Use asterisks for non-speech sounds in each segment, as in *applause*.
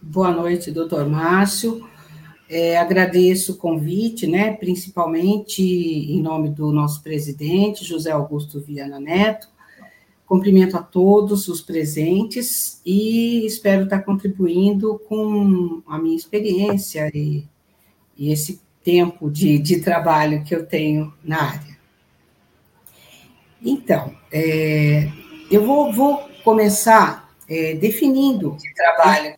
Boa noite, doutor Márcio. É, agradeço o convite, né, principalmente em nome do nosso presidente, José Augusto Viana Neto. Cumprimento a todos os presentes e espero estar contribuindo com a minha experiência e, e esse tempo de, de trabalho que eu tenho na área. Então, é, eu vou, vou começar é, definindo de trabalho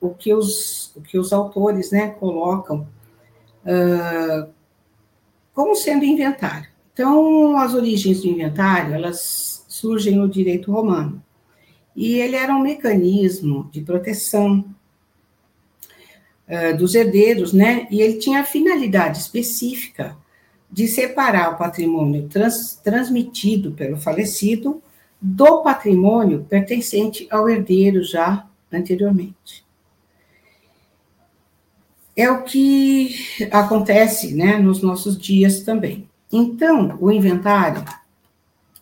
o que os, o que os autores né, colocam uh, como sendo inventário. Então, as origens do inventário, elas surgem no direito romano. E ele era um mecanismo de proteção uh, dos herdeiros, né? E ele tinha a finalidade específica de separar o patrimônio trans, transmitido pelo falecido do patrimônio pertencente ao herdeiro já anteriormente. É o que acontece né, nos nossos dias também. Então, o inventário,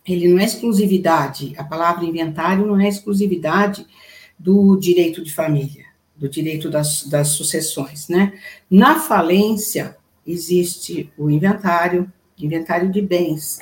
ele não é exclusividade, a palavra inventário não é exclusividade do direito de família, do direito das, das sucessões, né? Na falência, existe o inventário, inventário de bens.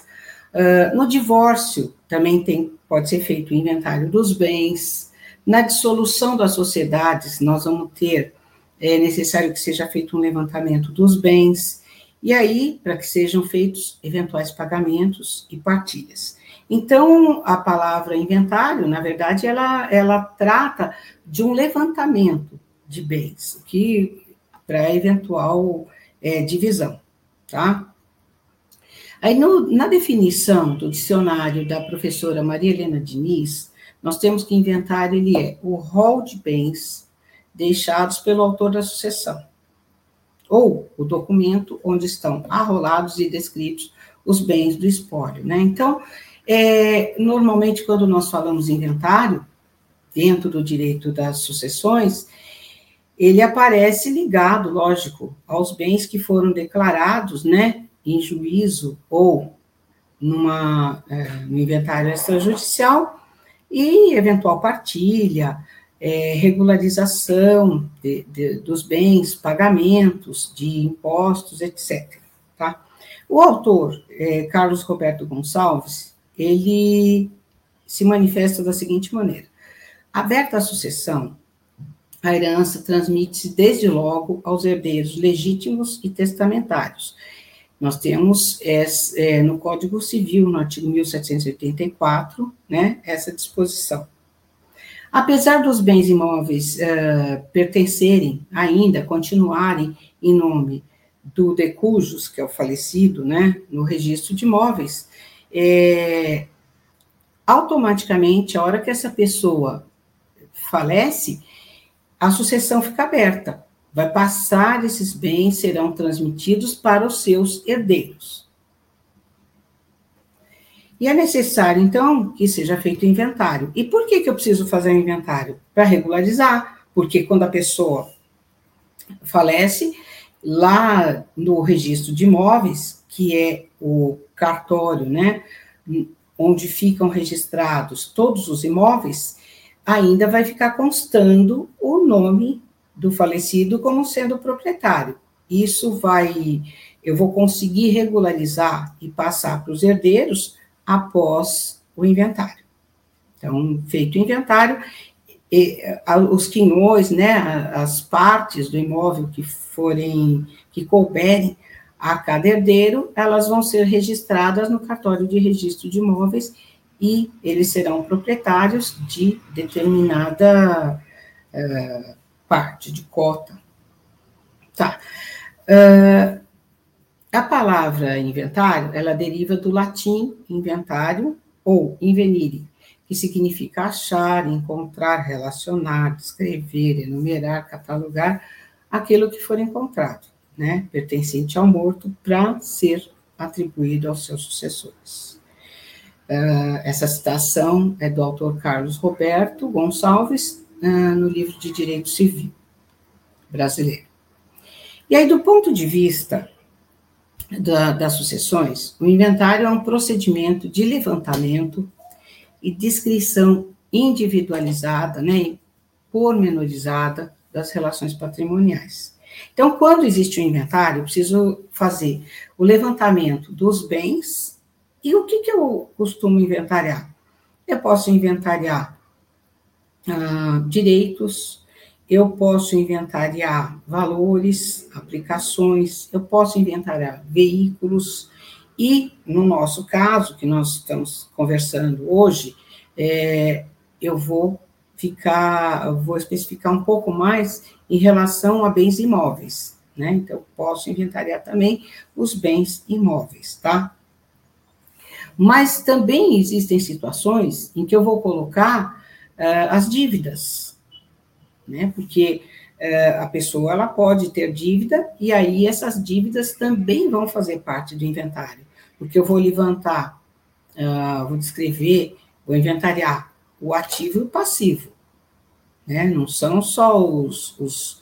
Uh, no divórcio, também tem, pode ser feito o inventário dos bens. Na dissolução das sociedades, nós vamos ter, é necessário que seja feito um levantamento dos bens, e aí, para que sejam feitos eventuais pagamentos e partilhas. Então, a palavra inventário, na verdade, ela, ela trata de um levantamento de bens, que para eventual é, divisão, tá? Aí, no, na definição do dicionário da professora Maria Helena Diniz, nós temos que inventar ele é o rol de bens deixados pelo autor da sucessão, ou o documento onde estão arrolados e descritos os bens do espólio, né? Então, é, normalmente, quando nós falamos inventário, dentro do direito das sucessões, ele aparece ligado, lógico, aos bens que foram declarados, né, em juízo ou numa, é, no inventário extrajudicial, e eventual partilha, é, regularização de, de, dos bens, pagamentos de impostos, etc. Tá? O autor, é, Carlos Roberto Gonçalves, ele se manifesta da seguinte maneira: aberta a sucessão, a herança transmite-se desde logo aos herdeiros legítimos e testamentários. Nós temos é, no Código Civil, no artigo 1784, né, essa disposição. Apesar dos bens imóveis uh, pertencerem ainda, continuarem em nome do decujus, que é o falecido, né, no registro de imóveis, é, automaticamente, a hora que essa pessoa falece, a sucessão fica aberta. Vai passar, esses bens serão transmitidos para os seus herdeiros. E é necessário, então, que seja feito o inventário. E por que, que eu preciso fazer o inventário? Para regularizar, porque quando a pessoa falece, lá no registro de imóveis, que é o cartório, né, onde ficam registrados todos os imóveis, ainda vai ficar constando o nome do falecido como sendo proprietário. Isso vai, eu vou conseguir regularizar e passar para os herdeiros após o inventário. Então, feito o inventário, e, os quinhões, né, as partes do imóvel que forem, que couberem a cada herdeiro, elas vão ser registradas no cartório de registro de imóveis e eles serão proprietários de determinada uh, parte, de cota. Tá. Uh, a palavra inventário, ela deriva do latim inventário ou invenire, que significa achar, encontrar, relacionar, descrever, enumerar, catalogar aquilo que for encontrado, né, pertencente ao morto, para ser atribuído aos seus sucessores. Uh, essa citação é do autor Carlos Roberto Gonçalves, uh, no livro de Direito Civil brasileiro. E aí, do ponto de vista da, das sucessões, o inventário é um procedimento de levantamento e descrição individualizada, né, pormenorizada das relações patrimoniais. Então, quando existe um inventário, eu preciso fazer o levantamento dos bens e o que, que eu costumo inventariar? Eu posso inventariar ah, direitos, eu posso inventariar valores, aplicações, eu posso inventariar veículos, e no nosso caso, que nós estamos conversando hoje, é, eu vou ficar, eu vou especificar um pouco mais em relação a bens imóveis, né? Então, eu posso inventariar também os bens imóveis, tá? Mas também existem situações em que eu vou colocar uh, as dívidas, né? Porque uh, a pessoa ela pode ter dívida e aí essas dívidas também vão fazer parte do inventário, porque eu vou levantar, uh, vou descrever, vou inventariar o ativo e o passivo, né? Não são só os, os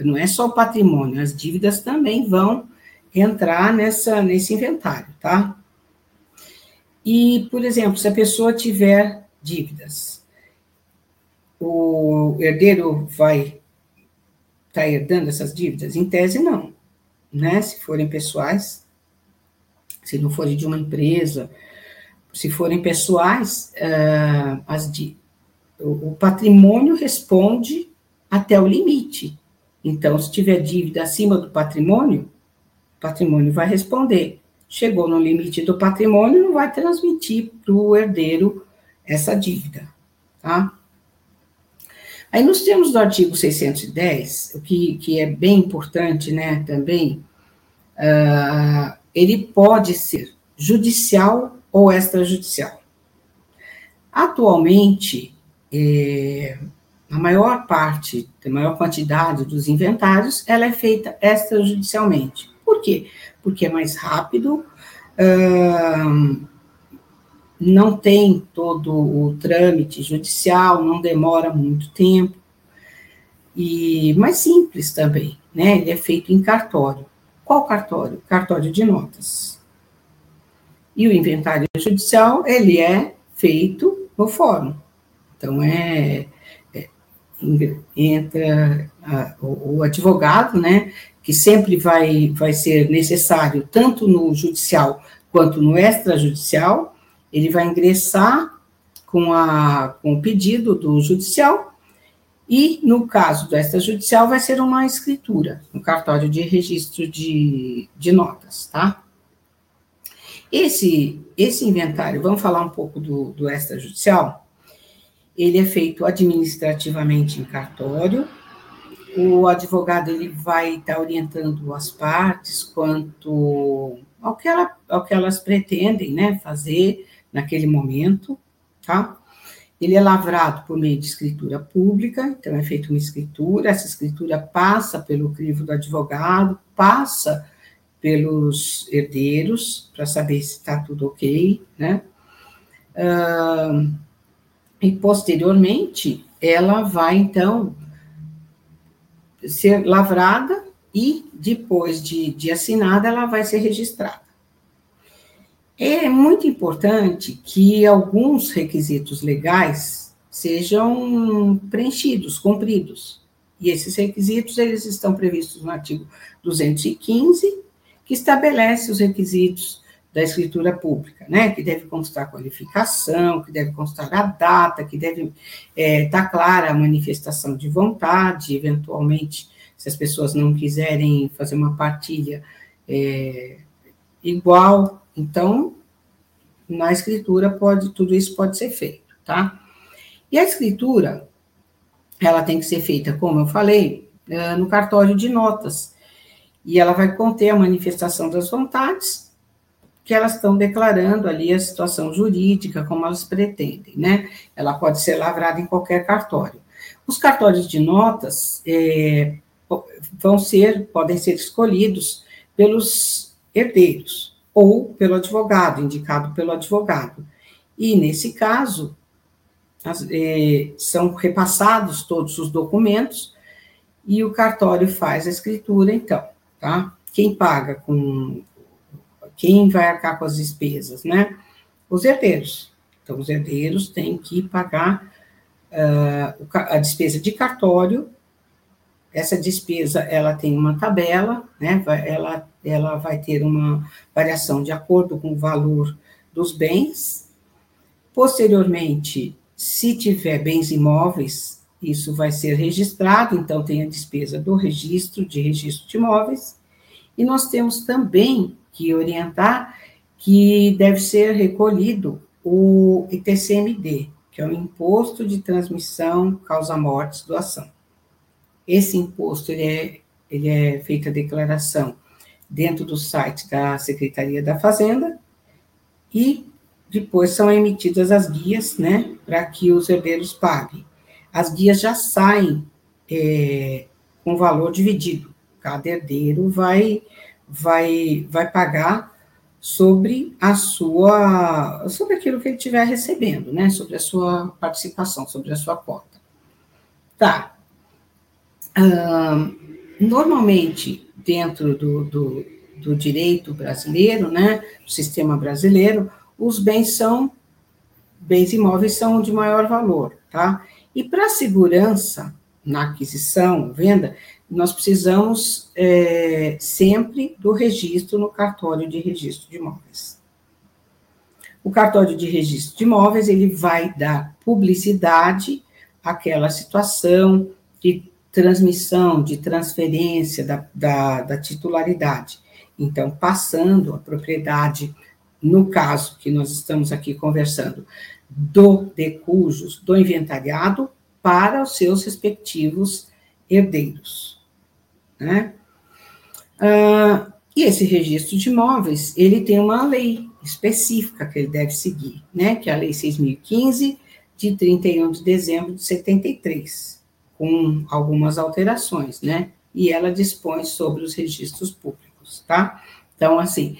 não é só o patrimônio, as dívidas também vão entrar nessa nesse inventário, tá? E, por exemplo, se a pessoa tiver dívidas, o herdeiro vai estar tá herdando essas dívidas? Em tese, não. Né? Se forem pessoais, se não forem de uma empresa, se forem pessoais, uh, as o, o patrimônio responde até o limite. Então, se tiver dívida acima do patrimônio, o patrimônio vai responder. Chegou no limite do patrimônio, não vai transmitir para o herdeiro essa dívida, tá? Aí, nos termos do artigo 610, o que, que é bem importante, né, também, uh, ele pode ser judicial ou extrajudicial. Atualmente, eh, a maior parte, a maior quantidade dos inventários, ela é feita extrajudicialmente. Por quê? Porque é mais rápido, uh, não tem todo o trâmite judicial, não demora muito tempo, e mais simples também, né? Ele é feito em cartório. Qual cartório? Cartório de notas. E o inventário judicial, ele é feito no fórum. Então, é, é entra a, o, o, advogado, né, que sempre vai, vai ser necessário, tanto no judicial quanto no extrajudicial, ele vai ingressar com, a, com o pedido do judicial e, no caso do extrajudicial, vai ser uma escritura, um cartório de registro de, de notas, tá? Esse, esse inventário, vamos falar um pouco do, do extrajudicial? Ele é feito administrativamente em cartório, o advogado ele vai estar orientando as partes quanto ao que, ela, ao que elas pretendem né, fazer, naquele momento, tá? Ele é lavrado por meio de escritura pública, então é feita uma escritura, essa escritura passa pelo crivo do advogado, passa pelos herdeiros, para saber se está tudo ok, né? Uh, e posteriormente, ela vai, então, ser lavrada e, depois de, de assinada, ela vai ser registrada. É muito importante que alguns requisitos legais sejam preenchidos, cumpridos. E esses requisitos, eles estão previstos no artigo 215, que estabelece os requisitos da escritura pública, né? Que deve constar qualificação, que deve constar a data, que deve estar é, tá clara a manifestação de vontade, eventualmente, se as pessoas não quiserem fazer uma partilha é, igual, então, na escritura pode tudo isso pode ser feito, tá? E a escritura, ela tem que ser feita, como eu falei, é, no cartório de notas. E ela vai conter a manifestação das vontades que elas estão declarando ali a situação jurídica, como elas pretendem, né? Ela pode ser lavrada em qualquer cartório. Os cartórios de notas é, vão ser, podem ser escolhidos pelos herdeiros ou pelo advogado, indicado pelo advogado. E, nesse caso, as, é, são repassados todos os documentos e o cartório faz a escritura, então, tá? Quem paga com. Quem vai arcar com as despesas, né? Os herdeiros. Então, os herdeiros têm que pagar uh, a despesa de cartório. Essa despesa, ela tem uma tabela, né? Ela, ela vai ter uma variação de acordo com o valor dos bens. Posteriormente, se tiver bens imóveis, isso vai ser registrado, então tem a despesa do registro, de registro de imóveis, e nós temos também que orientar que deve ser recolhido o ITCMD, que é o Imposto de Transmissão Causa Mortes Doação. Esse imposto, ele é, ele é feita a declaração dentro do site da Secretaria da Fazenda e depois são emitidas as guias, né, para que os herdeiros paguem. As guias já saem é, com valor dividido. Cada herdeiro vai, vai, vai pagar sobre a sua, sobre aquilo que ele estiver recebendo, né, sobre a sua participação, sobre a sua cota. Tá. Normalmente, dentro do, do, do direito brasileiro, né, do sistema brasileiro, os bens são, bens imóveis são de maior valor, tá? E para segurança na aquisição, venda, nós precisamos é, sempre do registro no cartório de registro de imóveis. O cartório de registro de imóveis, ele vai dar publicidade àquela situação de transmissão, de transferência da, da, da titularidade. Então, passando a propriedade no caso que nós estamos aqui conversando, do decujos do inventariado para os seus respectivos herdeiros. Né? Ah, e esse registro de imóveis, ele tem uma lei específica que ele deve seguir, né? que é a Lei 6.015, de 31 de dezembro de 73, com algumas alterações, né? E ela dispõe sobre os registros públicos, tá? Então, assim,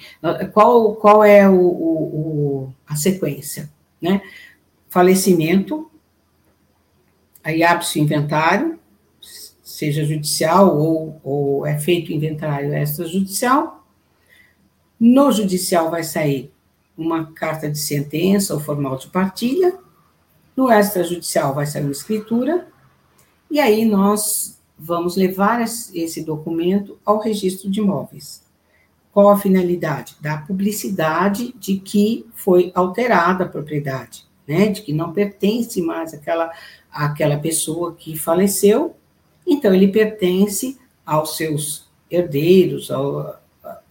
qual, qual é o, o, a sequência? Né? Falecimento, aí abre-se o inventário, seja judicial ou, ou é feito inventário extrajudicial. No judicial vai sair uma carta de sentença ou formal de partilha. No extrajudicial vai sair uma escritura. E aí nós vamos levar esse documento ao registro de imóveis. Qual a finalidade? Da publicidade de que foi alterada a propriedade, né? De que não pertence mais àquela, àquela pessoa que faleceu, então ele pertence aos seus herdeiros, ao,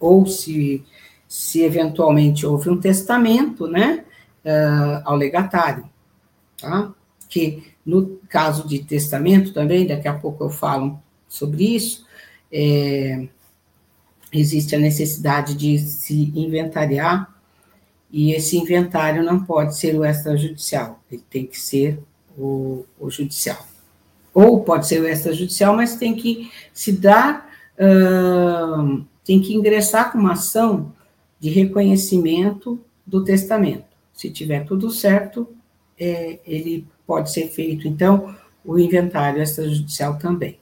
ou se, se eventualmente houve um testamento, né? Uh, ao legatário, tá? Que no caso de testamento também, daqui a pouco eu falo sobre isso, é, existe a necessidade de se inventariar, e esse inventário não pode ser o extrajudicial, ele tem que ser o, o judicial. Ou pode ser o extrajudicial, mas tem que se dar, uh, tem que ingressar com uma ação de reconhecimento do testamento. Se tiver tudo certo, é, ele pode ser feito, então, o inventário extrajudicial também.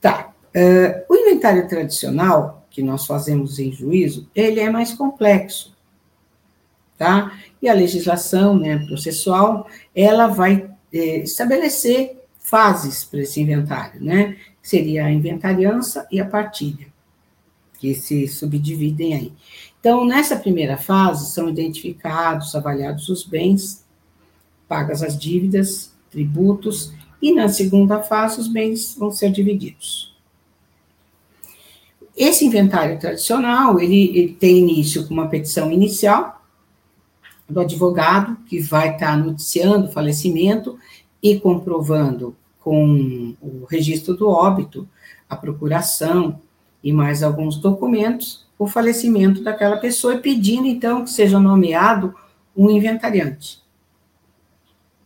Tá, Uh, o inventário tradicional, que nós fazemos em juízo, ele é mais complexo, tá? E a legislação né, processual, ela vai é, estabelecer fases para esse inventário, né? Seria a inventariança e a partilha, que se subdividem aí. Então, nessa primeira fase, são identificados, avaliados os bens, pagas as dívidas, tributos, e na segunda fase, os bens vão ser divididos. Esse inventário tradicional, ele, ele tem início com uma petição inicial do advogado, que vai estar noticiando o falecimento e comprovando com o registro do óbito, a procuração e mais alguns documentos, o falecimento daquela pessoa e pedindo, então, que seja nomeado um inventariante.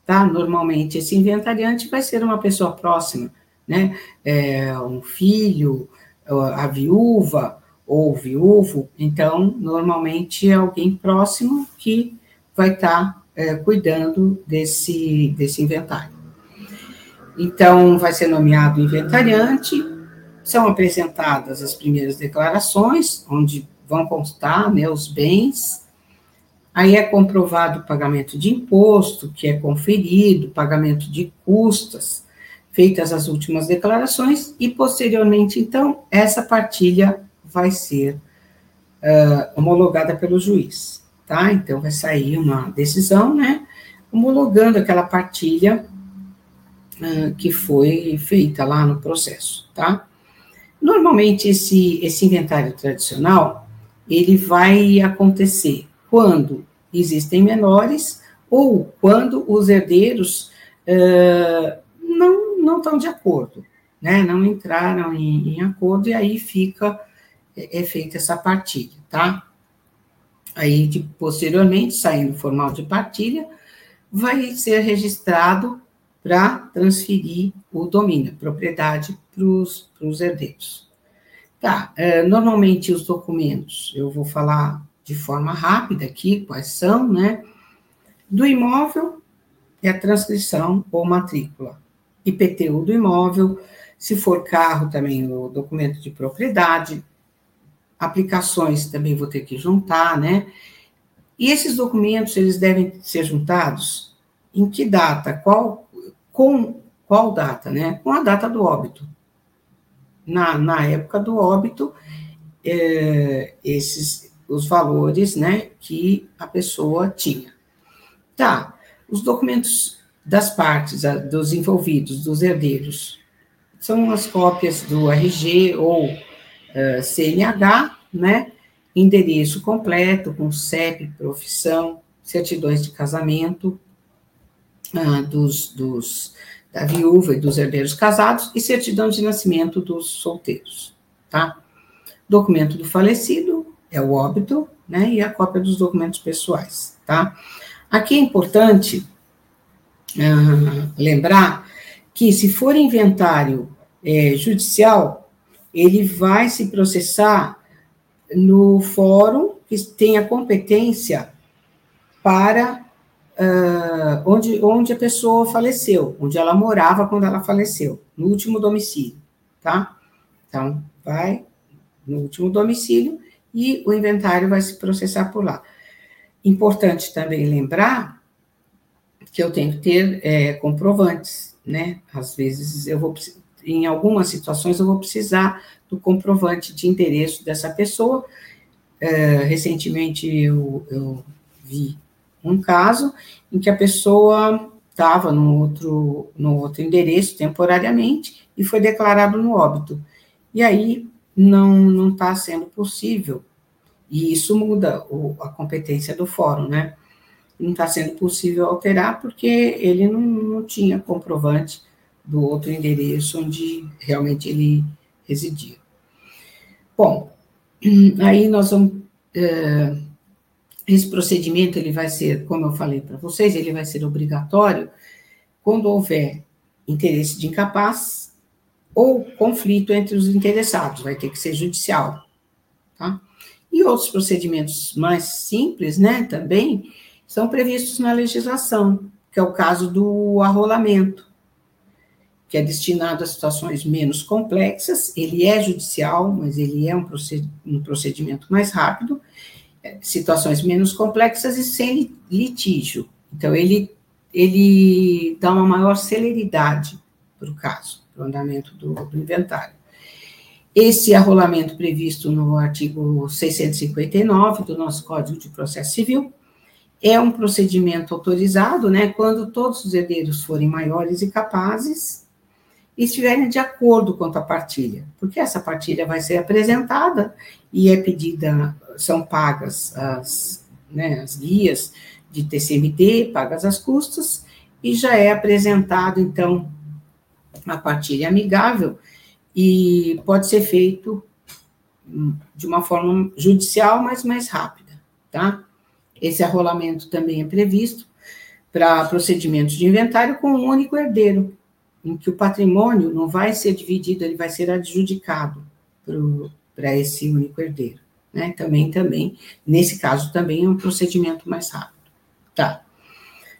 Tá? Normalmente, esse inventariante vai ser uma pessoa próxima, né? É, um filho, a viúva ou viúvo. Então, normalmente, é alguém próximo que vai estar tá, é, cuidando desse, desse inventário. Então, vai ser nomeado inventariante, são apresentadas as primeiras declarações, onde vão constar né, os bens, aí é comprovado o pagamento de imposto, que é conferido, pagamento de custas, feitas as últimas declarações, e posteriormente, então, essa partilha vai ser uh, homologada pelo juiz, tá? Então, vai sair uma decisão, né, homologando aquela partilha uh, que foi feita lá no processo, tá? Normalmente, esse, esse inventário tradicional, ele vai acontecer quando existem menores ou quando os herdeiros uh, não, não estão de acordo, né? Não entraram em, em acordo e aí fica, é, é feita essa partilha, tá? Aí, de, posteriormente, saindo formal de partilha, vai ser registrado para transferir o domínio, propriedade para os herdeiros. Tá, normalmente os documentos, eu vou falar de forma rápida aqui quais são, né? Do imóvel é a transcrição ou matrícula. IPTU do imóvel, se for carro também o documento de propriedade, aplicações também vou ter que juntar, né? E esses documentos, eles devem ser juntados em que data? Qual, com qual data, né? Com a data do óbito. Na, na época do óbito, é, esses os valores, né, que a pessoa tinha. Tá, os documentos das partes, dos envolvidos, dos herdeiros, são as cópias do RG ou uh, é, CNH, né, endereço completo, com CEP, profissão, certidões de casamento uh, dos, dos, da viúva e dos herdeiros casados e certidão de nascimento dos solteiros, tá? Documento do falecido é o óbito, né, e a cópia dos documentos pessoais, tá? Aqui é importante uh, lembrar que se for inventário é, judicial, ele vai se processar no fórum que tem a competência para uh, onde, onde a pessoa faleceu, onde ela morava quando ela faleceu, no último domicílio, tá? Então, vai no último domicílio e o inventário vai se processar por lá. Importante também lembrar que eu tenho que ter é, comprovantes, né? Às vezes eu vou, em algumas situações, eu vou precisar do comprovante de endereço dessa pessoa. É, recentemente eu, eu vi um caso em que a pessoa estava no outro, no outro endereço temporariamente e foi declarado no óbito. E aí não está sendo possível, e isso muda o, a competência do fórum, né? Não está sendo possível alterar porque ele não, não tinha comprovante do outro endereço onde realmente ele residia. Bom, aí nós vamos. É, esse procedimento ele vai ser, como eu falei para vocês, ele vai ser obrigatório quando houver interesse de incapaz ou conflito entre os interessados, vai ter que ser judicial, tá? E outros procedimentos mais simples, né, também são previstos na legislação, que é o caso do arrolamento, que é destinado a situações menos complexas, ele é judicial, mas ele é um procedimento mais rápido, é, situações menos complexas e sem litígio. Então, ele, ele dá uma maior celeridade para o caso, para o andamento do, do inventário. Esse arrolamento previsto no artigo 659 do nosso Código de Processo Civil é um procedimento autorizado, né, quando todos os herdeiros forem maiores e capazes e estiverem de acordo quanto à partilha, porque essa partilha vai ser apresentada e é pedida, são pagas as, né, as guias de TCMD, pagas as custas, e já é apresentado, então, a partilha amigável, e pode ser feito de uma forma judicial, mas mais rápida, tá? Esse arrolamento também é previsto para procedimentos de inventário com um único herdeiro, em que o patrimônio não vai ser dividido, ele vai ser adjudicado para esse único herdeiro. Né? Também, também, nesse caso, também é um procedimento mais rápido. Tá.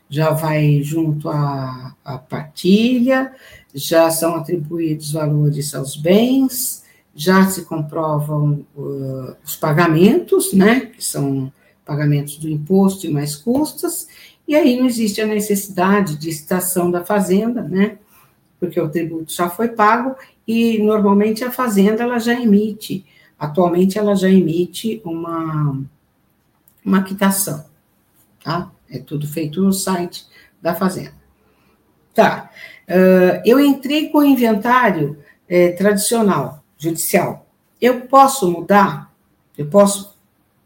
Já vai junto à partilha, já são atribuídos valores aos bens, já se comprovam uh, os pagamentos, né, que são pagamentos do imposto e mais custas, e aí não existe a necessidade de citação da fazenda, né, porque o tributo já foi pago e normalmente a fazenda ela já emite, atualmente ela já emite uma uma quitação, tá? É tudo feito no site da fazenda. Tá. Uh, eu entrei com o inventário é, tradicional, judicial. Eu posso mudar? Eu posso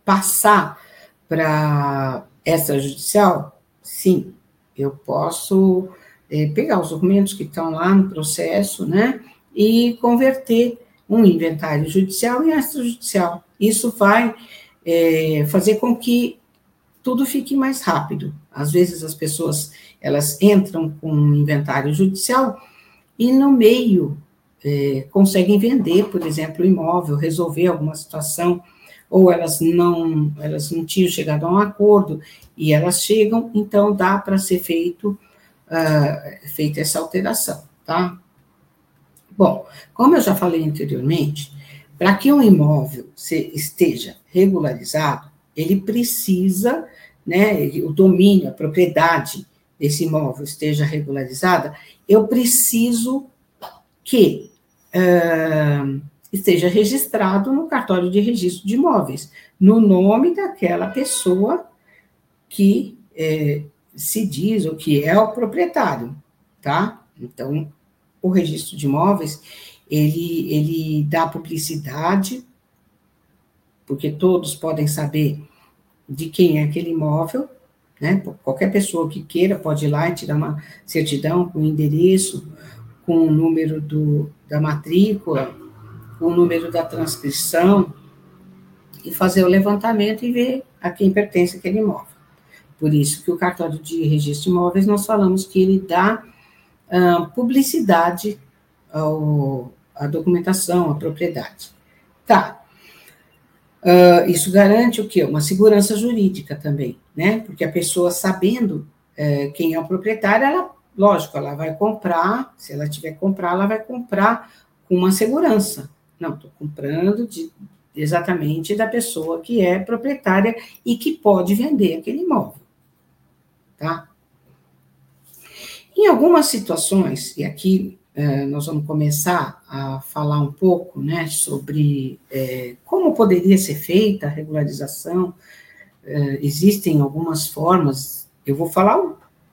passar para essa judicial? Sim, eu posso é, pegar os documentos que estão lá no processo, né, e converter um inventário judicial em extrajudicial. Isso vai é, fazer com que tudo fique mais rápido. Às vezes as pessoas elas entram com um inventário judicial e no meio é, conseguem vender, por exemplo, o imóvel, resolver alguma situação, ou elas não elas não tinham chegado a um acordo e elas chegam, então dá para ser feito uh, feita essa alteração, tá? Bom, como eu já falei anteriormente, para que um imóvel se, esteja regularizado, ele precisa, né, o domínio, a propriedade desse imóvel esteja regularizada, eu preciso que uh, esteja registrado no cartório de registro de imóveis, no nome daquela pessoa que é, se diz o que é o proprietário, tá? Então, o registro de imóveis, ele, ele dá publicidade, porque todos podem saber de quem é aquele imóvel, né? Qualquer pessoa que queira pode ir lá e tirar uma certidão com o endereço, com o número do, da matrícula, com o número da transcrição, e fazer o levantamento e ver a quem pertence aquele imóvel. Por isso que o cartório de registro de imóveis, nós falamos que ele dá uh, publicidade ao, à documentação, à propriedade. Tá. Uh, isso garante o quê? Uma segurança jurídica também, né? Porque a pessoa sabendo uh, quem é o proprietário, ela, lógico, ela vai comprar, se ela tiver que comprar, ela vai comprar com uma segurança. Não, estou comprando de, exatamente da pessoa que é proprietária e que pode vender aquele imóvel tá? Em algumas situações, e aqui é, nós vamos começar a falar um pouco, né, sobre é, como poderia ser feita a regularização, é, existem algumas formas, eu vou falar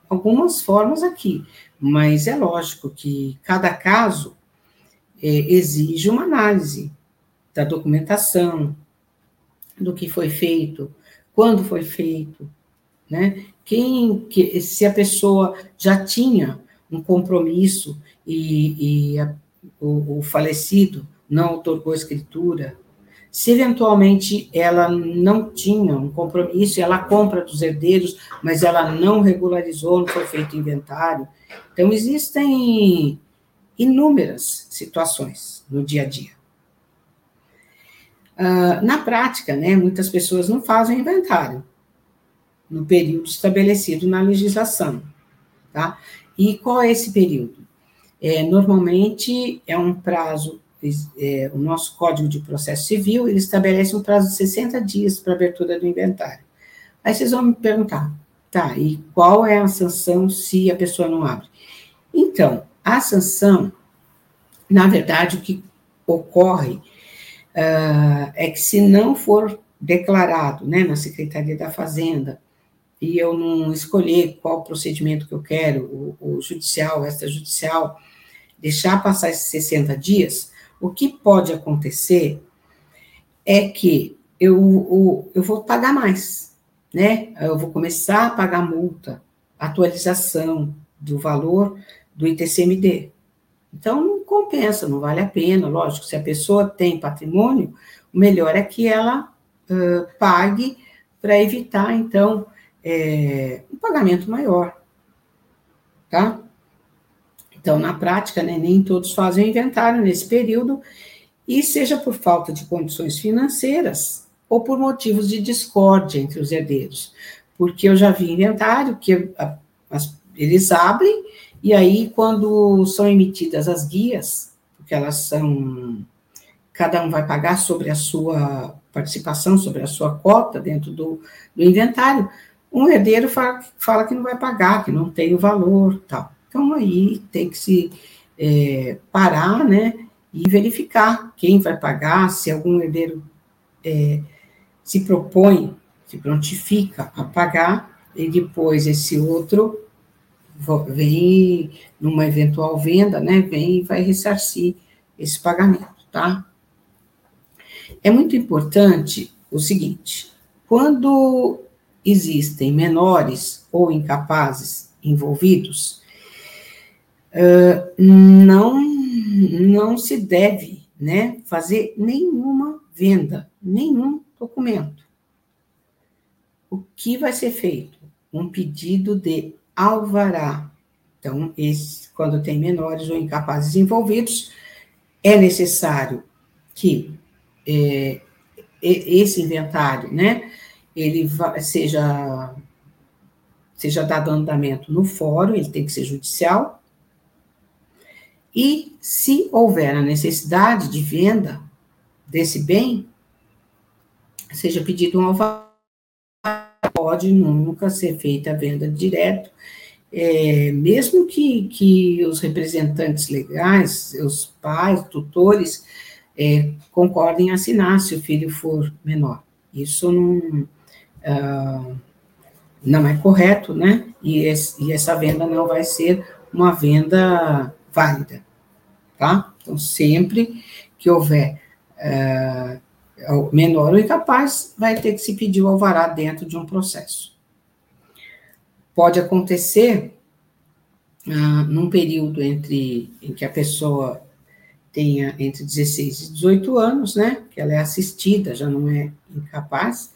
algumas formas aqui, mas é lógico que cada caso exige uma análise da documentação, do que foi feito, quando foi feito, né? Quem, que, se a pessoa já tinha um compromisso e, e a, o, o falecido não otorgou escritura, se eventualmente ela não tinha um compromisso, ela compra dos herdeiros, mas ela não regularizou, não foi feito inventário. Então, existem inúmeras situações no dia a dia. Uh, na prática, né, muitas pessoas não fazem inventário no período estabelecido na legislação, tá? E qual é esse período? É, normalmente é um prazo, é, o nosso Código de Processo Civil, ele estabelece um prazo de 60 dias para abertura do inventário. Aí vocês vão me perguntar, tá, e qual é a sanção se a pessoa não abre? Então, a sanção, na verdade, o que ocorre uh, é que se não for declarado, né, na Secretaria da Fazenda, e eu não escolher qual procedimento que eu quero, o, o judicial, extrajudicial, deixar passar esses 60 dias, o que pode acontecer é que eu, eu, eu vou pagar mais, né? Eu vou começar a pagar multa, atualização do valor do ITCMD. Então, compensa, não vale a pena. Lógico, se a pessoa tem patrimônio, o melhor é que ela uh, pague para evitar, então, é, um pagamento maior. Tá? Então, na prática, né, nem todos fazem o inventário nesse período, e seja por falta de condições financeiras ou por motivos de discórdia entre os herdeiros. Porque eu já vi inventário que as, eles abrem, e aí, quando são emitidas as guias, porque elas são. Cada um vai pagar sobre a sua participação, sobre a sua cota dentro do, do inventário, um herdeiro fala, fala, que não vai pagar, que não tem o valor, tal. Então, aí tem que se é, parar, né, e verificar quem vai pagar, se algum herdeiro é, se propõe, se prontifica a pagar, e depois esse outro vem numa eventual venda, né, vem e vai ressarcir esse pagamento, tá? É muito importante o seguinte, quando existem menores ou incapazes envolvidos, uh, não, não se deve né, fazer nenhuma venda, nenhum documento. O que vai ser feito? Um pedido de alvará. Então, esse, quando tem menores ou incapazes envolvidos, é necessário que é, esse inventário, né, ele seja, seja dado andamento no fórum, ele tem que ser judicial, e se houver a necessidade de venda desse bem, seja pedido um alvará, pode nunca ser feita a venda direto, é, mesmo que, que os representantes legais, os pais, tutores, é, concordem em assinar se o filho for menor. Isso não, uh, não é correto, né? E, esse, e essa venda não vai ser uma venda válida, tá? Então, sempre que houver uh, menor ou incapaz, vai ter que se pedir o alvará dentro de um processo. Pode acontecer uh, num período entre em que a pessoa tenha entre 16 e 18 anos, né, que ela é assistida, já não é incapaz,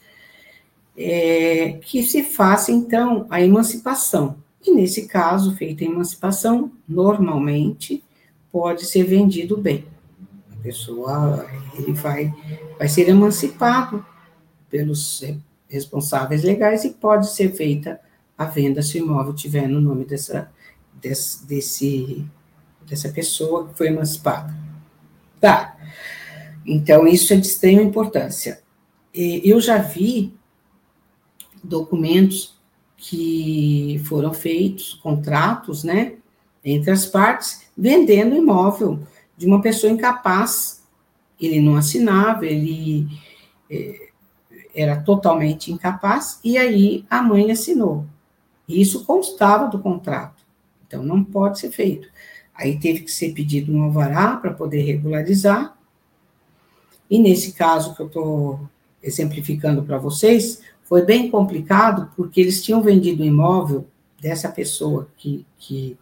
é, que se faça, então, a emancipação. E, nesse caso, feita a emancipação, normalmente pode ser vendido bem. A pessoa, ele vai, vai ser emancipado pelos responsáveis legais e pode ser feita a venda se o imóvel tiver no nome dessa, desse, desse dessa pessoa que foi emancipada. Tá. Então, isso é de extrema importância. Eu já vi documentos que foram feitos, contratos, né, entre as partes, vendendo imóvel de uma pessoa incapaz. Ele não assinava, ele é, era totalmente incapaz, e aí a mãe assinou. Isso constava do contrato, então não pode ser feito. Aí teve que ser pedido um alvará para poder regularizar, e nesse caso que eu estou exemplificando para vocês, foi bem complicado, porque eles tinham vendido o imóvel dessa pessoa que, que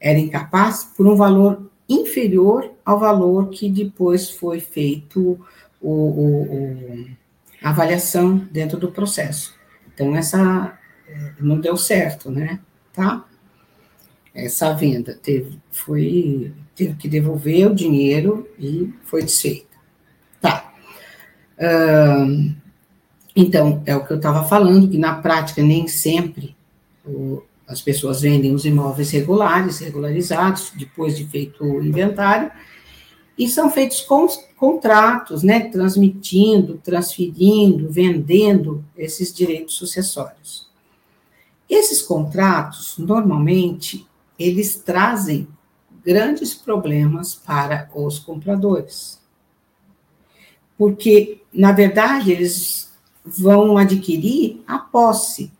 era incapaz por um valor inferior ao valor que depois foi feito o, o, o, a avaliação dentro do processo. Então, essa eh, não deu certo, né? Tá? Essa venda teve, foi, teve que devolver o dinheiro e foi desfeita. Tá. Então, é o que eu estava falando, que na prática nem sempre o, as pessoas vendem os imóveis regulares, regularizados, depois de feito o inventário, e são feitos com, contratos, né, transmitindo, transferindo, vendendo esses direitos sucessórios. Esses contratos, normalmente, eles trazem grandes problemas para os compradores. Porque, na verdade, eles vão adquirir a posse.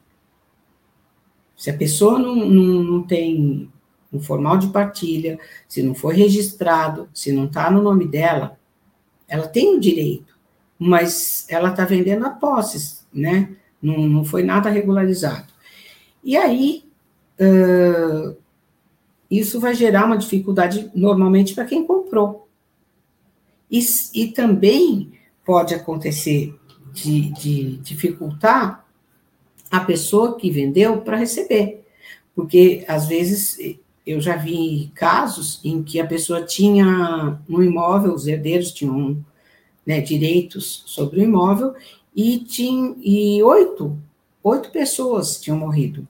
Se a pessoa não, não, não tem um formal de partilha, se não foi registrado, se não está no nome dela, ela tem o direito, mas ela está vendendo a posses, né? Não, não foi nada regularizado. E aí, uh, isso vai gerar uma dificuldade normalmente para quem comprou. E, e também pode acontecer de, de dificultar a pessoa que vendeu para receber. Porque, às vezes, eu já vi casos em que a pessoa tinha um imóvel, os herdeiros tinham né, direitos sobre o imóvel, e, tinha, e oito, oito pessoas tinham morrido,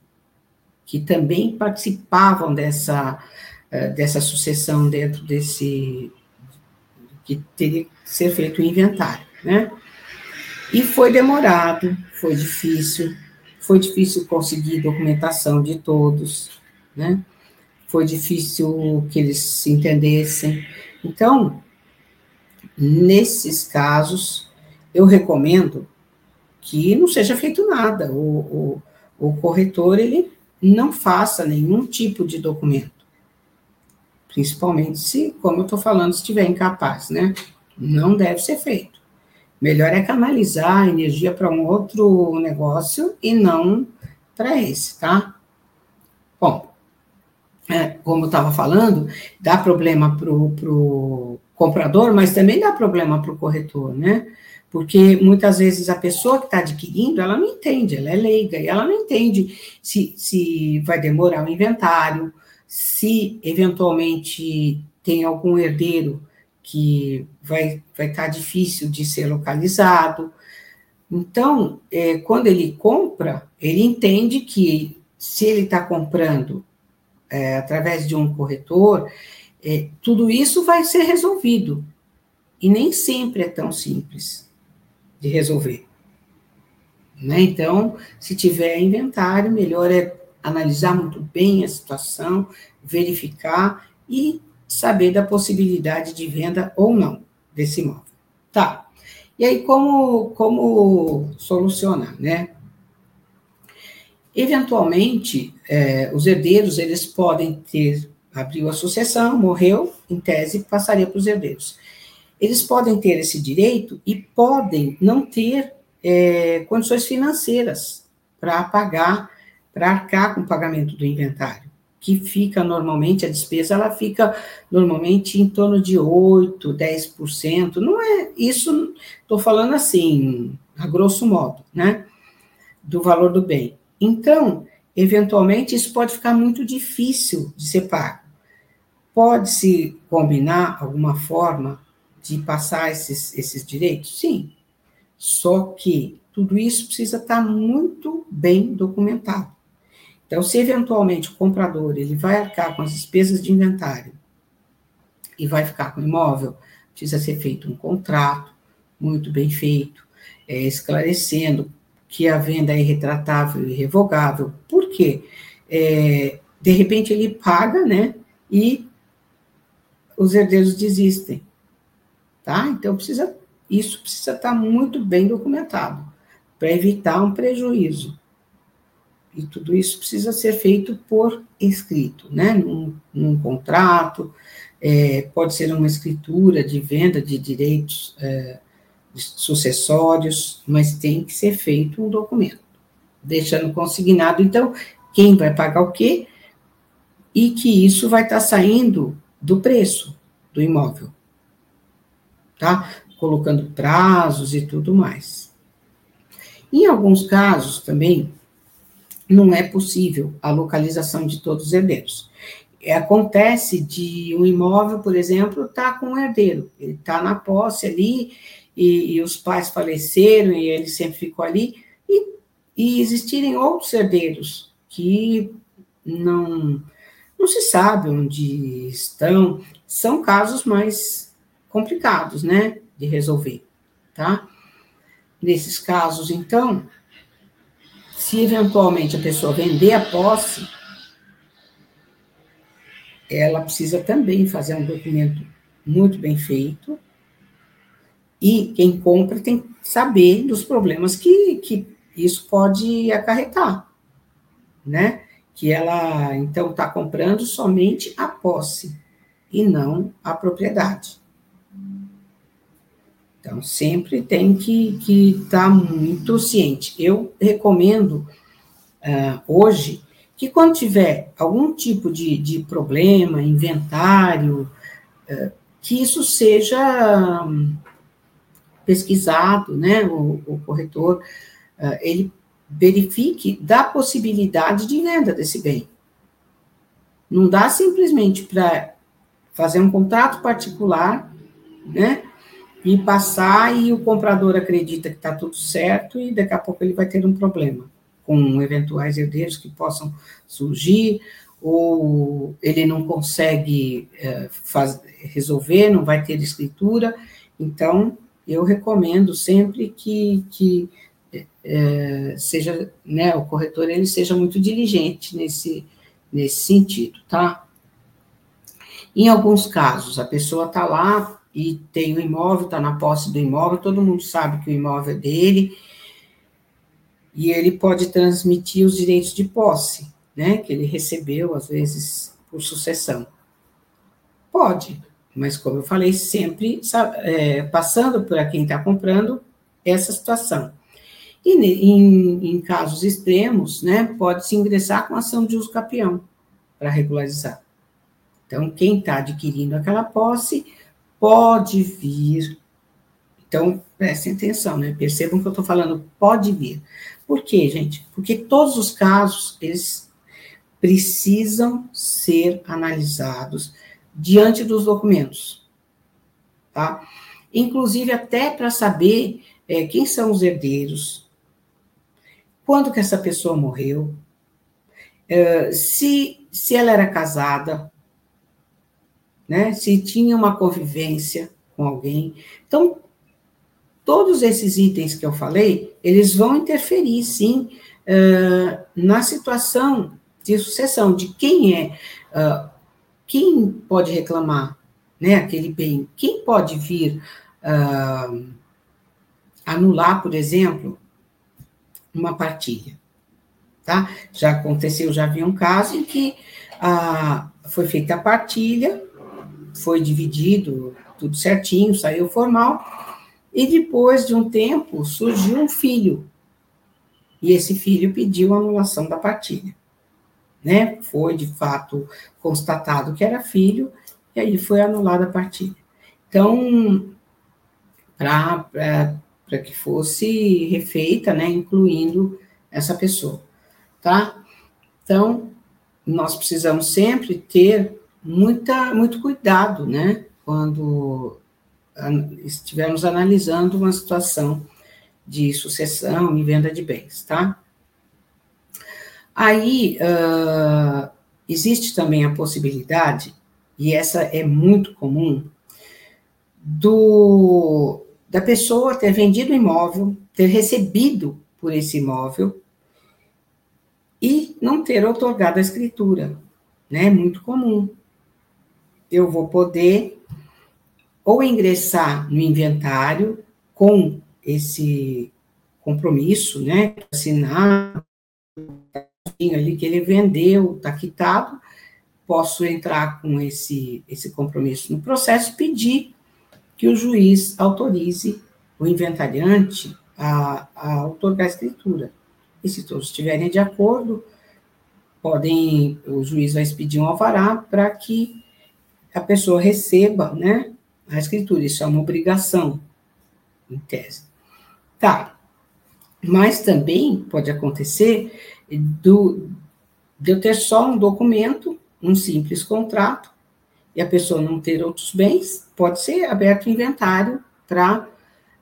que também participavam dessa, eh, dessa sucessão dentro desse, que teria que ser feito o inventário, né? E foi demorado, foi difícil, foi difícil conseguir documentação de todos, né? Foi difícil que eles se entendessem. Então, nesses casos, eu recomendo que não seja feito nada. O, o, o corretor, ele não faça nenhum tipo de documento. Principalmente se, como eu estou falando, estiver incapaz, né? Não deve ser feito. Melhor é canalizar a energia para um outro negócio e não para esse, tá? Bom, é, como eu estava falando, dá problema para o comprador, mas também dá problema para o corretor, né? Porque muitas vezes a pessoa que está adquirindo, ela não entende, ela é leiga, e ela não entende se, se vai demorar o inventário, se eventualmente tem algum herdeiro que vai vai estar tá difícil de ser localizado. Então, é, quando ele compra, ele entende que se ele está comprando é, através de um corretor, é, tudo isso vai ser resolvido. E nem sempre é tão simples de resolver. Né? Então, se tiver inventário, melhor é analisar muito bem a situação, verificar e saber da possibilidade de venda ou não desse imóvel. Tá. E aí, como, como solucionar, né? Eventualmente, é, os herdeiros, eles podem ter, abriu a sucessão, morreu, em tese, passaria para os herdeiros. Eles podem ter esse direito e podem não ter é, condições financeiras para pagar, para arcar com o pagamento do inventário que fica normalmente, a despesa, ela fica normalmente em torno de 8%, 10%. Não é isso, estou falando assim, a grosso modo, né? Do valor do bem. Então, eventualmente, isso pode ficar muito difícil de ser pago. Pode-se combinar alguma forma de passar esses, esses direitos? Sim. Só que tudo isso precisa estar muito bem documentado. Então, se eventualmente o comprador ele vai arcar com as despesas de inventário e vai ficar com o imóvel, precisa ser feito um contrato muito bem feito, é, esclarecendo que a venda é irretratável e irrevogável. Por quê? É, de repente ele paga, né? E os herdeiros desistem. Tá? Então precisa isso precisa estar muito bem documentado para evitar um prejuízo. E tudo isso precisa ser feito por escrito, né? Num, num contrato, é, pode ser uma escritura de venda de direitos é, sucessórios, mas tem que ser feito um documento, deixando consignado, então, quem vai pagar o quê e que isso vai estar tá saindo do preço do imóvel, tá? Colocando prazos e tudo mais. Em alguns casos também, não é possível a localização de todos os herdeiros. Acontece de um imóvel, por exemplo, estar tá com um herdeiro, ele está na posse ali, e, e, os pais faleceram e ele sempre ficou ali, e, e existirem outros herdeiros que não, não se sabe onde estão, são casos mais complicados, né, de resolver, tá? Nesses casos, então, se eventualmente a pessoa vender a posse, ela precisa também fazer um documento muito bem feito. E quem compra tem que saber dos problemas que, que isso pode acarretar, né? Que ela, então, está comprando somente a posse e não a propriedade. Então, sempre tem que estar tá muito ciente. Eu recomendo, uh, hoje, que quando tiver algum tipo de, de problema, inventário, é, que isso seja hum, pesquisado, né, o, o corretor, é, ele verifique da possibilidade de venda desse bem. Não dá simplesmente para fazer um contrato particular, né, e passar e o comprador acredita que está tudo certo e daqui a pouco ele vai ter um problema com eventuais herdeiros que possam surgir ou ele não consegue é, faz, resolver, não vai ter escritura. Então, eu recomendo sempre que, que é, seja, né, o corretor ele seja muito diligente nesse, nesse sentido, tá? Em alguns casos, a pessoa está lá e tem o imóvel, está na posse do imóvel, todo mundo sabe que o imóvel é dele, e ele pode transmitir os direitos de posse, né, que ele recebeu, às vezes, por sucessão. Pode, mas como eu falei, sempre é, passando por quem está comprando essa situação. E em, em casos extremos, né, pode-se ingressar com ação de uso capião para regularizar. Então, quem está adquirindo aquela posse pode vir. Então, prestem atenção, né? Percebam que eu estou falando pode vir. Por quê, gente? Porque todos os casos, eles precisam ser analisados diante dos documentos, tá? Inclusive até para saber é, quem são os herdeiros, quando que essa pessoa morreu, é, se, se ela era casada, né, se tinha uma convivência com alguém. Então, todos esses itens que eu falei, eles vão interferir, sim, uh, na situação de sucessão, de quem é, uh, quem pode reclamar, né, aquele bem, quem pode vir uh, anular, por exemplo, uma partilha, tá? Já aconteceu, já havia um caso em que foi feita a partilha, foi dividido tudo certinho, saiu formal, e depois de um tempo surgiu um filho. E esse filho pediu anulação da partilha. Né? Foi de fato constatado que era filho, e aí foi anulada a partilha. Então, para que fosse refeita, né, incluindo essa pessoa, tá? Então, nós precisamos sempre ter muita, muito cuidado, né, quando estivermos analisando uma situação de sucessão e venda de bens, tá? Aí, uh, existe também a possibilidade, e essa é muito comum, do, da pessoa ter vendido o imóvel, ter recebido por esse imóvel e não ter otorgado a escritura, né? Muito comum. Eu vou poder ou ingressar no inventário com esse compromisso, né, assinar ali que ele vendeu, está quitado, posso entrar com esse, esse compromisso no processo e pedir que o juiz autorize o inventariante a, a otorgar a escritura. E se todos estiverem de acordo, podem, o juiz vai expedir um alvará para que a pessoa receba, né, a escritura, isso é uma obrigação, em tese. Tá, mas também pode acontecer do, de eu ter só um documento, um simples contrato, e a pessoa não ter outros bens, pode ser aberto inventário para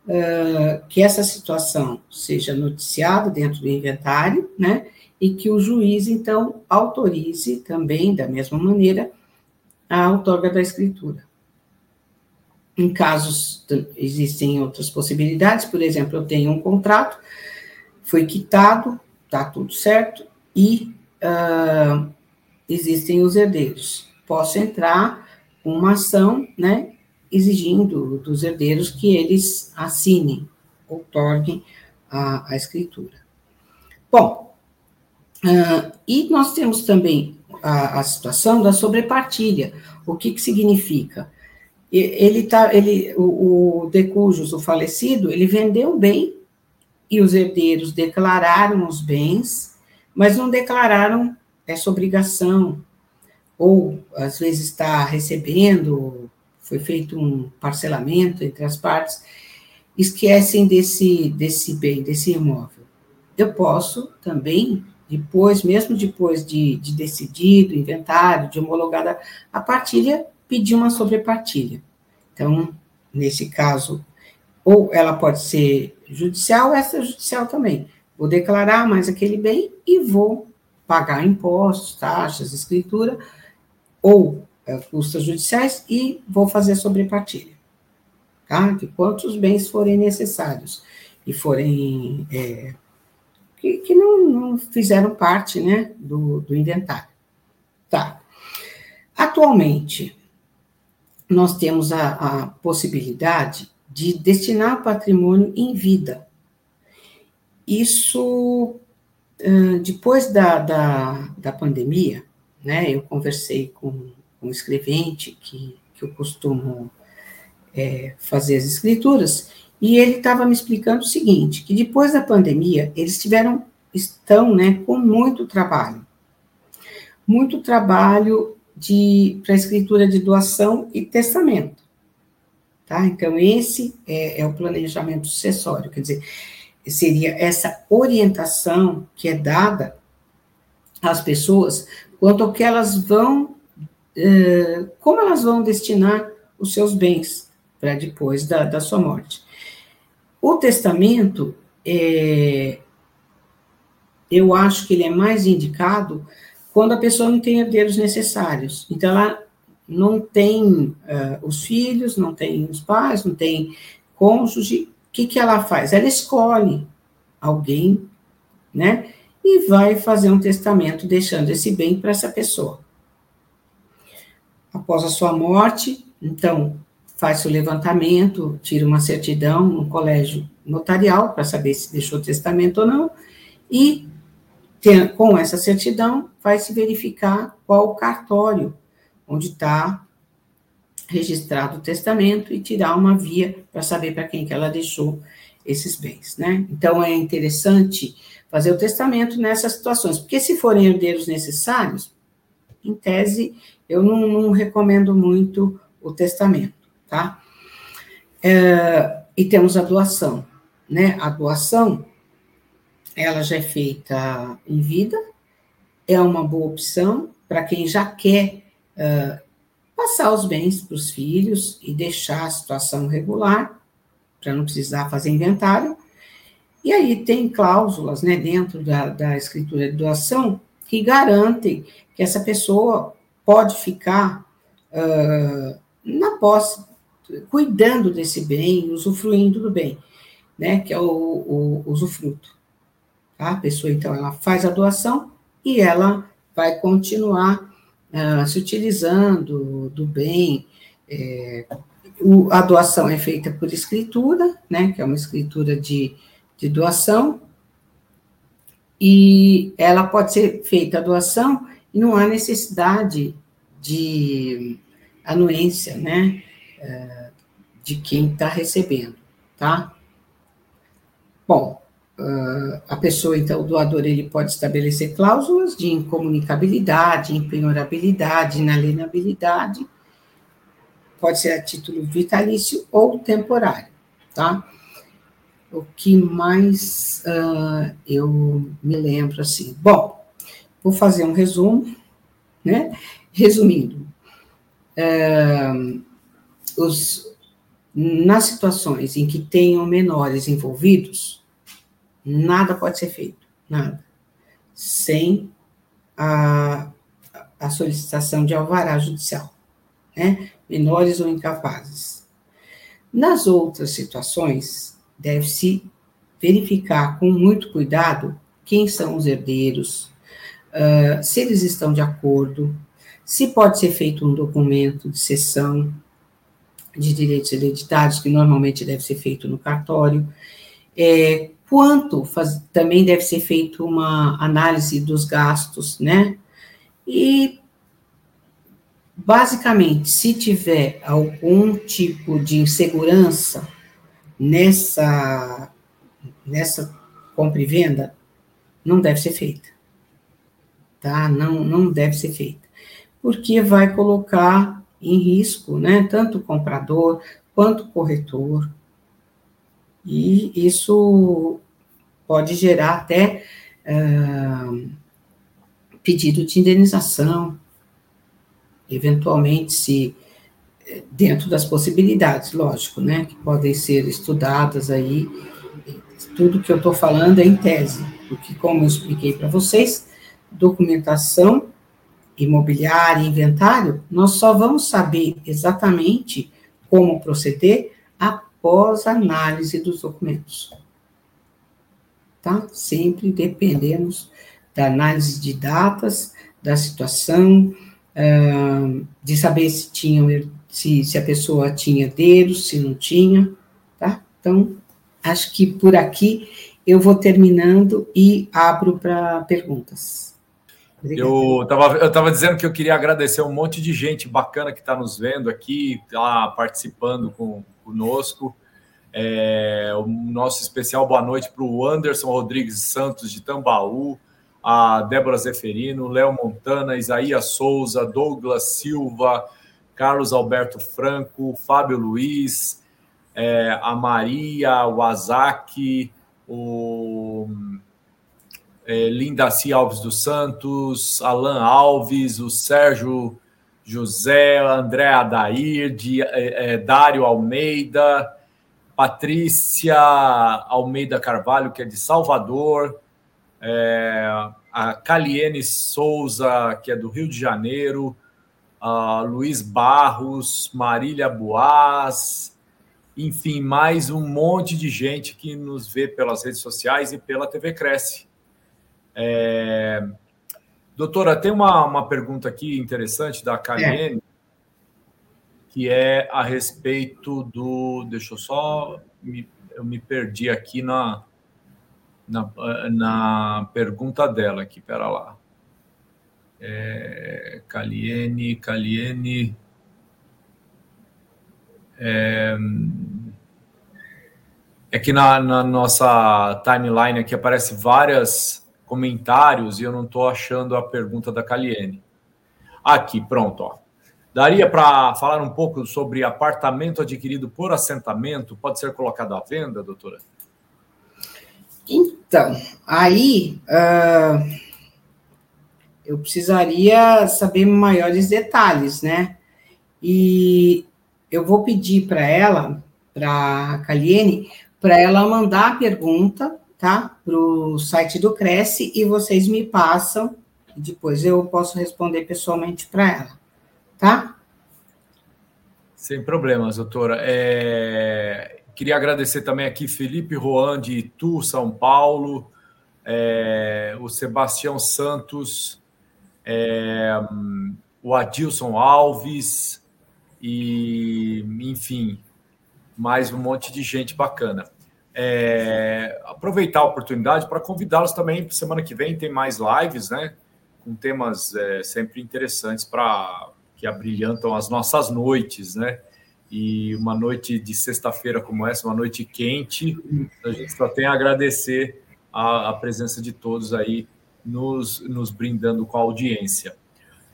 uh, que essa situação seja noticiada dentro do inventário, né, e que o juiz, então, autorize também, da mesma maneira, a outorga da escritura. Em casos, existem outras possibilidades, por exemplo, eu tenho um contrato, foi quitado, está tudo certo, e uh, existem os herdeiros. Posso entrar com uma ação, né, exigindo dos herdeiros que eles assinem, outorguem a, a escritura. Bom, uh, e nós temos também a, a, situação da sobrepartilha. O que, que significa? ele tá, ele, o, o o falecido, ele vendeu o bem e os herdeiros declararam os bens, mas não declararam essa obrigação, ou às vezes está recebendo, foi feito um parcelamento entre as partes, esquecem desse, desse bem, desse imóvel. Eu posso também, depois, mesmo depois de, de decidido, inventário, de homologada a partilha, pedir uma sobrepartilha. Então, nesse caso, ou ela pode ser judicial, essa judicial também. Vou declarar mais aquele bem e vou pagar impostos, taxas, escritura, ou é, custas judiciais e vou fazer sobrepartilha, tá? De quantos bens forem necessários e forem é, que, que não, não, fizeram parte, né, do, do inventário. Tá. Atualmente, nós temos a, a possibilidade de destinar patrimônio em vida. Isso, depois da, da, da pandemia, né, eu conversei com um escrevente que, que eu costumo é, fazer as escrituras, e ele estava me explicando o seguinte, que depois da pandemia, eles tiveram, estão, né, com muito trabalho. Muito trabalho para escritura de doação e testamento. Tá? Então, esse é, é o planejamento sucessório, quer dizer, seria essa orientação que é dada às pessoas quanto ao que elas vão, eh, como elas vão destinar os seus bens para depois da, da sua morte. O testamento, é, eu acho que ele é mais indicado quando a pessoa não tem herdeiros necessários. Então, ela não tem uh, os filhos, não tem os pais, não tem cônjuge. O que, que ela faz? Ela escolhe alguém, né? e vai fazer um testamento deixando esse bem para essa pessoa. Após a sua morte, então, faz o levantamento, tira uma certidão no colégio notarial para saber se deixou testamento ou não, e com essa certidão vai se verificar qual o cartório onde está registrado o testamento e tirar uma via para saber para quem que ela deixou esses bens, né? Então é interessante fazer o testamento nessas situações, porque se forem herdeiros necessários, em tese, eu não, não recomendo muito o testamento, tá? É, e temos a doação, né? A doação, ela já é feita em vida, é uma boa opção para quem já quer passar os bens para os filhos e deixar a situação regular, para não precisar fazer inventário, e aí tem cláusulas né, dentro da, da escritura de doação que garantem que essa pessoa pode ficar uh, na posse, cuidando desse bem, usufruindo do bem, né, que é o, o, usufruto. Tá? A pessoa, então, ela faz a doação e ela vai continuar uh, se utilizando do bem. É, o, a doação é feita por escritura, né, que é uma escritura de de doação, e ela pode ser feita a doação e não há necessidade de anuência, né, de quem está recebendo, tá? Bom, eh, a pessoa, então, o doador, ele pode estabelecer cláusulas de incomunicabilidade, impenhorabilidade, inalienabilidade, pode ser a título vitalício ou temporário, tá? o que mais uh, eu me lembro assim. Bom, vou fazer um resumo, né? Resumindo, uh, os, nas situações em que tenham menores envolvidos, nada pode ser feito, nada, sem a, a solicitação de alvará judicial, né? Menores ou incapazes. Nas outras situações, deve-se verificar com muito cuidado quem são os herdeiros, uh, se eles estão de acordo, se pode ser feito um documento de cessão de direitos hereditários, que normalmente deve ser feito no cartório, é, quanto faz, também deve ser feito uma análise dos gastos, né? E basicamente, se tiver algum tipo de insegurança nessa, nessa compra e venda não deve ser feita. tá? Não, não deve ser feita, porque vai colocar em risco, né, tanto o comprador quanto o corretor, e isso pode gerar até uh, pedido de indenização, eventualmente, se dentro das possibilidades, lógico, né, que podem ser estudadas aí. Tudo que eu estou falando é em tese, porque, como eu expliquei para vocês, documentação imobiliária, inventário, nós só vamos saber exatamente como proceder após análise dos documentos. Tá? Sempre dependemos da análise de datas, da situação, de saber se tinham se, se a pessoa tinha dedos, se não tinha, tá? Então, acho que por aqui eu vou terminando e abro para perguntas. Eu estava eu tava dizendo que eu queria agradecer um monte de gente bacana que está nos vendo aqui, tá participando com, conosco. É, o nosso especial boa noite para o Anderson Rodrigues Santos de Tambaú, a Débora Zeferino, Léo Montana, Isaías Souza, Douglas Silva, Carlos Alberto Franco, Fábio Luiz, é, a Maria Wazaki, o é, Lindaci Alves dos Santos, Alan Alves, o Sérgio José, André Adair, de, é, é, Dário Almeida, Patrícia Almeida Carvalho, que é de Salvador, é, a Caliene Souza, que é do Rio de Janeiro, uh, Luiz Barros, Marília Boas, enfim, mais um monte de gente que nos vê pelas redes sociais e pela TV Cresce. É... Doutora, tem uma, uma pergunta aqui interessante da Kaliene, é. que é a respeito do. Deixa eu só. Me, eu me perdi aqui na, na, na pergunta dela aqui, pera lá é, Caliene, Caliene. É, é que na, na, nossa timeline aqui aparece vários comentários e eu não estou achando a pergunta da Caliene. Aqui, pronto. Ó. Daria para falar um pouco sobre apartamento adquirido por assentamento? Pode ser colocado à venda, doutora? Então, aí. Uh eu precisaria saber maiores detalhes, né? E eu vou pedir para ela, para a Kaliene, para ela mandar a pergunta, tá? Para o site do Cresce e vocês me passam, depois eu posso responder pessoalmente para ela, tá? Sem problemas, doutora. É... Queria agradecer também aqui Felipe Roan de Itu, São Paulo, é... o Sebastião Santos é, o Adilson Alves e, enfim, mais um monte de gente bacana. É, aproveitar a oportunidade para convidá-los também semana que vem tem mais lives, né? Com temas é, sempre interessantes para que abrilhantam as nossas noites, né? E uma noite de sexta-feira como essa, uma noite quente, a gente só tem a agradecer a, a presença de todos aí nos, nos brindando com a audiência.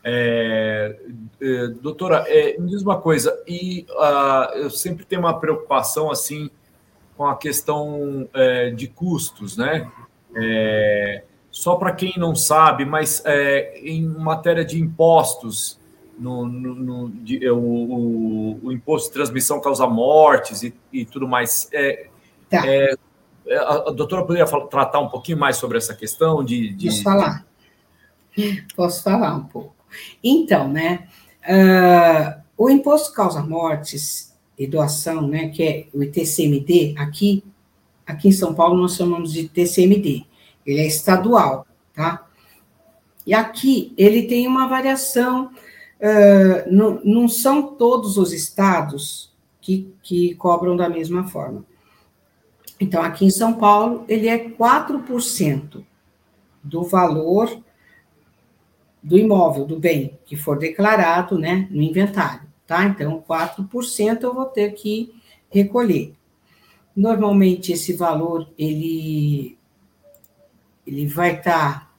É, é, doutora, é, me diz uma coisa, e uh, eu sempre tenho uma preocupação assim com a questão é, de custos, né? É, só para quem não sabe, mas é, em matéria de impostos, no, no, no de, é, o, o, o, imposto de transmissão causa mortes e, e tudo mais. Tá. É, a, doutora poderia falar, tratar um pouquinho mais sobre essa questão de. de... Posso falar? Posso falar um pouco. Então, né? Uh, o imposto causa mortes e doação, né? Que é o ITCMD, aqui, aqui em São Paulo nós chamamos de TCMD. Ele é estadual, tá? E aqui ele tem uma variação. Uh, não, não são todos os estados que, que cobram da mesma forma. Então, aqui em São Paulo, ele é 4% do valor do imóvel, do bem, que for declarado né, no inventário, tá? Então, 4% eu vou ter que recolher. Normalmente, esse valor, ele, ele vai estar tá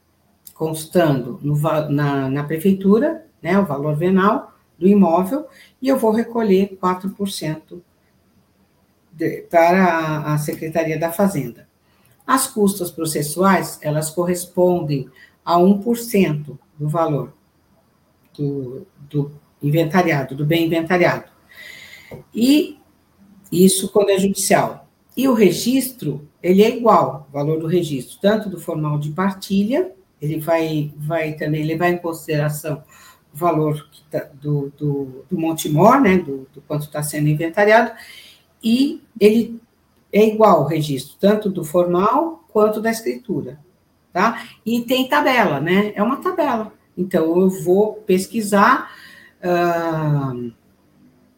constando no, na, na prefeitura, né, o valor venal do imóvel, e eu vou recolher 4% de, para a, a Secretaria da Fazenda. As custas processuais, elas correspondem a 1% do valor do, do inventariado, do bem inventariado. E isso quando é judicial. E o registro, ele é igual, o valor do registro, tanto do formal de partilha, ele vai, vai também levar em consideração o valor tá, do, do, do Montemor, né, do, do quanto está sendo inventariado, e ele é igual o registro, tanto do formal quanto da escritura, tá? E tem tabela, né? É uma tabela. Então, eu vou pesquisar uh,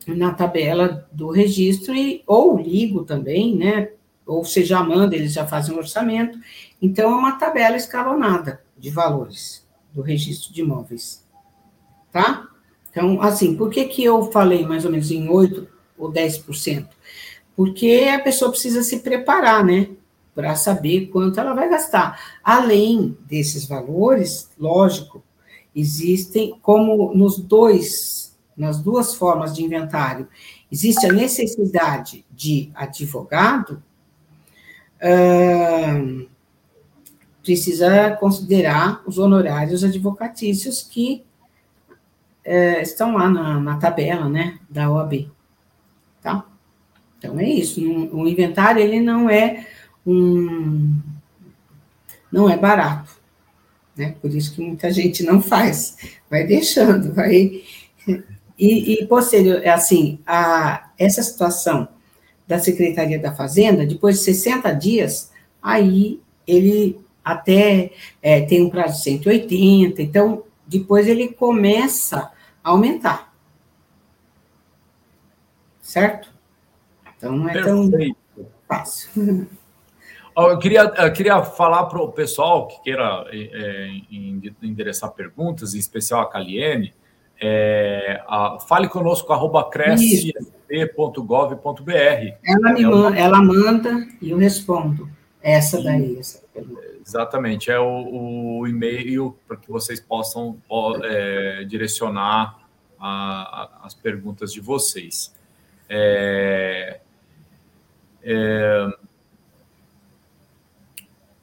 na tabela do registro, e, ou ligo também, né? Ou você já manda, eles já fazem um orçamento. Então, é uma tabela escalonada de valores do registro de imóveis, tá? Então, assim, por que, que eu falei mais ou menos em 8% ou 10%? Porque a pessoa precisa se preparar, né? Para saber quanto ela vai gastar. Além desses valores, lógico, existem, como nos dois, nas duas formas de inventário, existe a necessidade de advogado, uh, precisa considerar os honorários advocatícios que uh, estão lá na, na, tabela, né, da OAB, tá? Então, é isso, o inventário, ele não é um, não é barato, né? Por isso que muita gente não faz, vai deixando, vai. E, e posterior, assim, a, essa situação da Secretaria da Fazenda, depois de 60 dias, aí ele até é, tem um prazo de 180, então depois ele começa a aumentar. Certo? Então não é Perfeito. tão fácil. *laughs* Eu queria, eu queria falar para o pessoal que queira é, endereçar perguntas, em especial a Caliene, é, a, fale conosco, arroba cresce.gov.br. Ela, me é uma... ela manda e eu respondo. Essa daí, essa Exatamente, é o, o e-mail para que vocês possam é, direcionar a, a, as perguntas de vocês. É, é,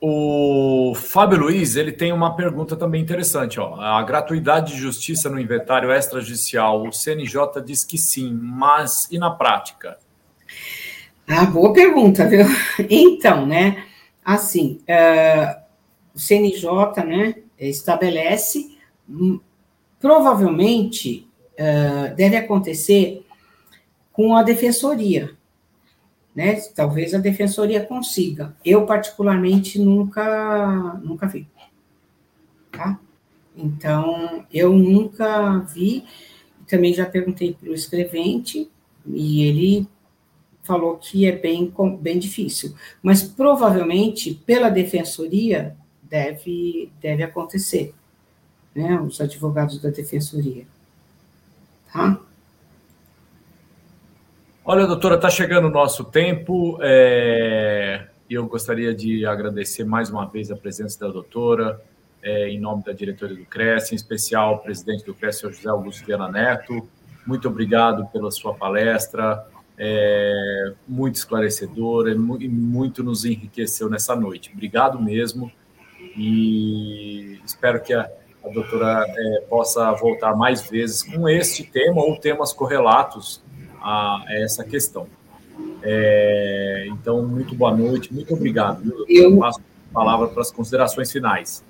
o Fábio Luiz ele tem uma pergunta também interessante. Ó. A gratuidade de justiça no inventário extrajudicial, o CNJ diz que sim, mas e na prática? Ah, boa pergunta, viu? *laughs* Então, né, assim, uh, o CNJ, né, estabelece, hum, provavelmente uh, deve acontecer com a defensoria, né? Talvez a defensoria consiga. Eu, particularmente, nunca, nunca vi. Tá? Então, eu nunca vi, também já perguntei para o escrevente, e ele falou que é bem, bem difícil. Mas, provavelmente, pela defensoria, deve, deve acontecer, né? Os advogados da defensoria. Tá? Olha, doutora, está chegando o nosso tempo. É... Eu gostaria de agradecer mais uma vez a presença da doutora, é, em nome da diretoria do CRES, em especial o presidente do CRES, o José Augusto Viana Neto. Muito obrigado pela sua palestra, é, muito esclarecedora e muito nos enriqueceu nessa noite. Obrigado mesmo e espero que a, a doutora é, possa voltar mais vezes com este tema ou temas correlatos a, a essa questão. É, então, muito boa noite, muito obrigado. Eu, eu passo a palavra para as considerações finais.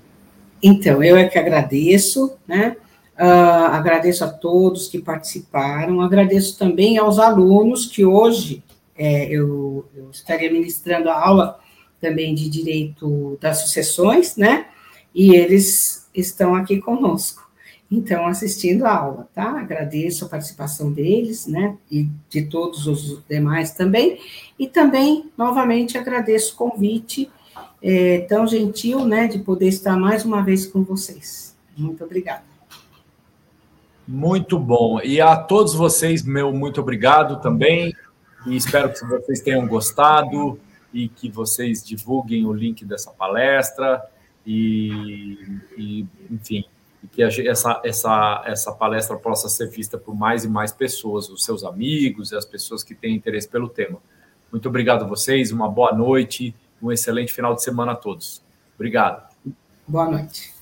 Então, eu é que agradeço, né? Uh, agradeço a todos que participaram, agradeço também aos alunos que hoje é, eu, eu, estaria ministrando a aula também de direito das sucessões, né? E eles estão aqui conosco então, assistindo a aula, tá? Agradeço a participação deles, né, e de todos os demais também, e também, novamente, agradeço o convite é, tão gentil, né, de poder estar mais uma vez com vocês. Muito obrigada. Muito bom. E a todos vocês, meu muito obrigado também, e espero que vocês tenham gostado e que vocês divulguem o link dessa palestra e, e enfim, que essa, essa, essa palestra possa ser vista por mais e mais pessoas, os seus amigos e as pessoas que têm interesse pelo tema. Muito obrigado a vocês, uma boa noite, um excelente final de semana a todos. Obrigado. Boa noite.